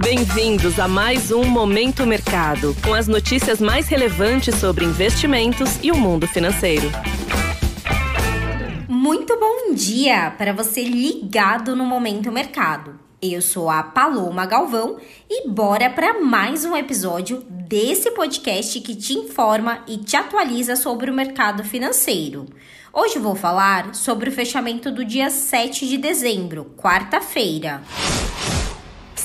Bem-vindos a mais um Momento Mercado, com as notícias mais relevantes sobre investimentos e o mundo financeiro. Muito bom dia para você ligado no Momento Mercado. Eu sou a Paloma Galvão e bora para mais um episódio desse podcast que te informa e te atualiza sobre o mercado financeiro. Hoje vou falar sobre o fechamento do dia 7 de dezembro, quarta-feira.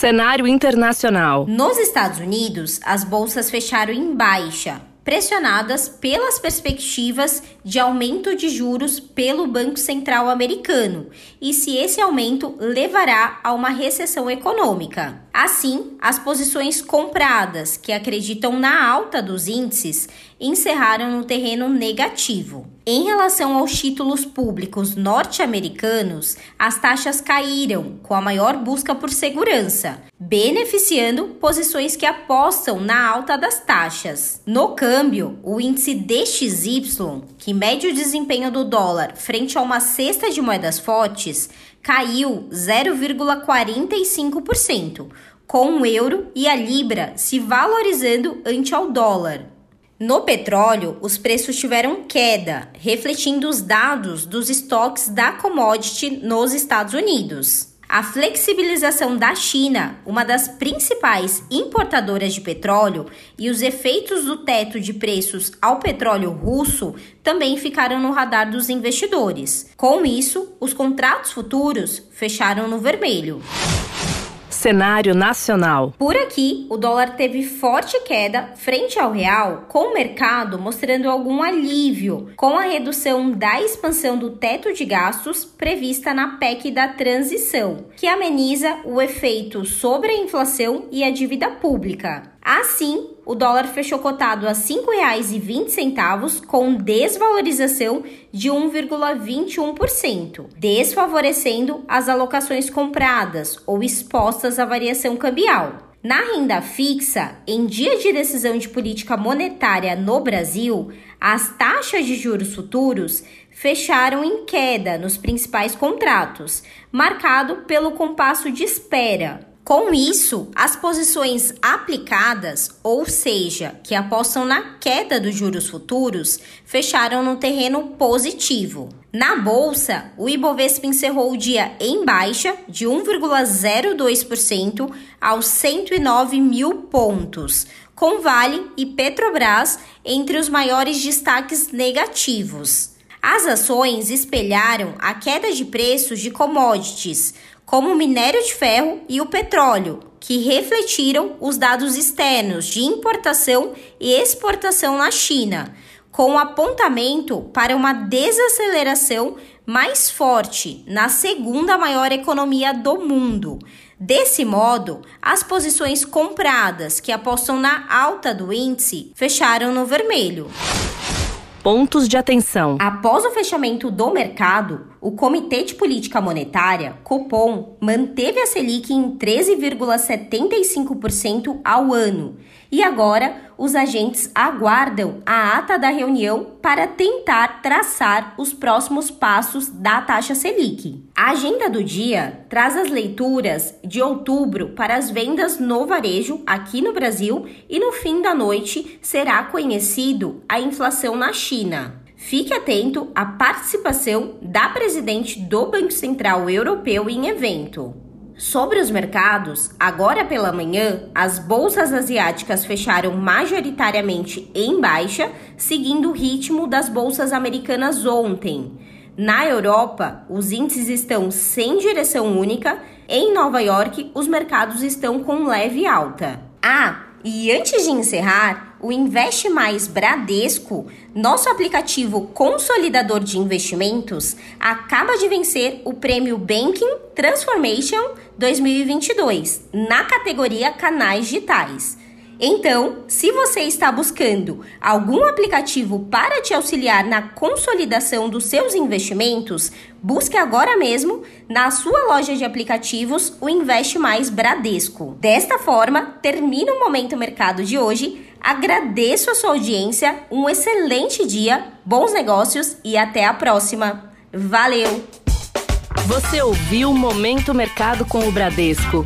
Cenário internacional. Nos Estados Unidos, as bolsas fecharam em baixa, pressionadas pelas perspectivas de aumento de juros pelo Banco Central americano e se esse aumento levará a uma recessão econômica. Assim, as posições compradas, que acreditam na alta dos índices, encerraram no terreno negativo. Em relação aos títulos públicos norte-americanos, as taxas caíram, com a maior busca por segurança, beneficiando posições que apostam na alta das taxas. No câmbio, o índice DXY, que mede o desempenho do dólar frente a uma cesta de moedas fortes, caiu 0,45%, com o euro e a libra se valorizando ante ao dólar. No petróleo, os preços tiveram queda, refletindo os dados dos estoques da commodity nos Estados Unidos. A flexibilização da China, uma das principais importadoras de petróleo, e os efeitos do teto de preços ao petróleo russo também ficaram no radar dos investidores. Com isso, os contratos futuros fecharam no vermelho. Cenário nacional. Por aqui, o dólar teve forte queda frente ao real, com o mercado mostrando algum alívio com a redução da expansão do teto de gastos prevista na PEC da transição, que ameniza o efeito sobre a inflação e a dívida pública. Assim, o dólar fechou cotado a R$ 5,20, com desvalorização de 1,21%, desfavorecendo as alocações compradas ou expostas à variação cambial. Na renda fixa, em dia de decisão de política monetária no Brasil, as taxas de juros futuros fecharam em queda nos principais contratos, marcado pelo compasso de espera, com isso, as posições aplicadas, ou seja, que apostam na queda dos juros futuros, fecharam no terreno positivo. Na bolsa, o Ibovespa encerrou o dia em baixa de 1,02% aos 109 mil pontos, com Vale e Petrobras entre os maiores destaques negativos. As ações espelharam a queda de preços de commodities como o minério de ferro e o petróleo, que refletiram os dados externos de importação e exportação na China, com apontamento para uma desaceleração mais forte na segunda maior economia do mundo. Desse modo, as posições compradas que apostam na alta do índice fecharam no vermelho. Pontos de atenção. Após o fechamento do mercado, o Comitê de Política Monetária, Copom, manteve a Selic em 13,75% ao ano. E agora, os agentes aguardam a ata da reunião para tentar traçar os próximos passos da taxa Selic. A agenda do dia traz as leituras de outubro para as vendas no varejo aqui no Brasil e no fim da noite será conhecido a inflação na China. Fique atento à participação da presidente do Banco Central Europeu em evento. Sobre os mercados, agora pela manhã, as bolsas asiáticas fecharam majoritariamente em baixa, seguindo o ritmo das bolsas americanas ontem. Na Europa, os índices estão sem direção única. Em Nova York, os mercados estão com leve alta. Ah, e antes de encerrar, o Investe Mais Bradesco, nosso aplicativo consolidador de investimentos, acaba de vencer o prêmio Banking Transformation 2022 na categoria Canais Digitais. Então, se você está buscando algum aplicativo para te auxiliar na consolidação dos seus investimentos, busque agora mesmo na sua loja de aplicativos o Investe Mais Bradesco. Desta forma, termina o momento mercado de hoje. Agradeço a sua audiência, um excelente dia, bons negócios e até a próxima. Valeu! Você ouviu o Momento Mercado com o Bradesco.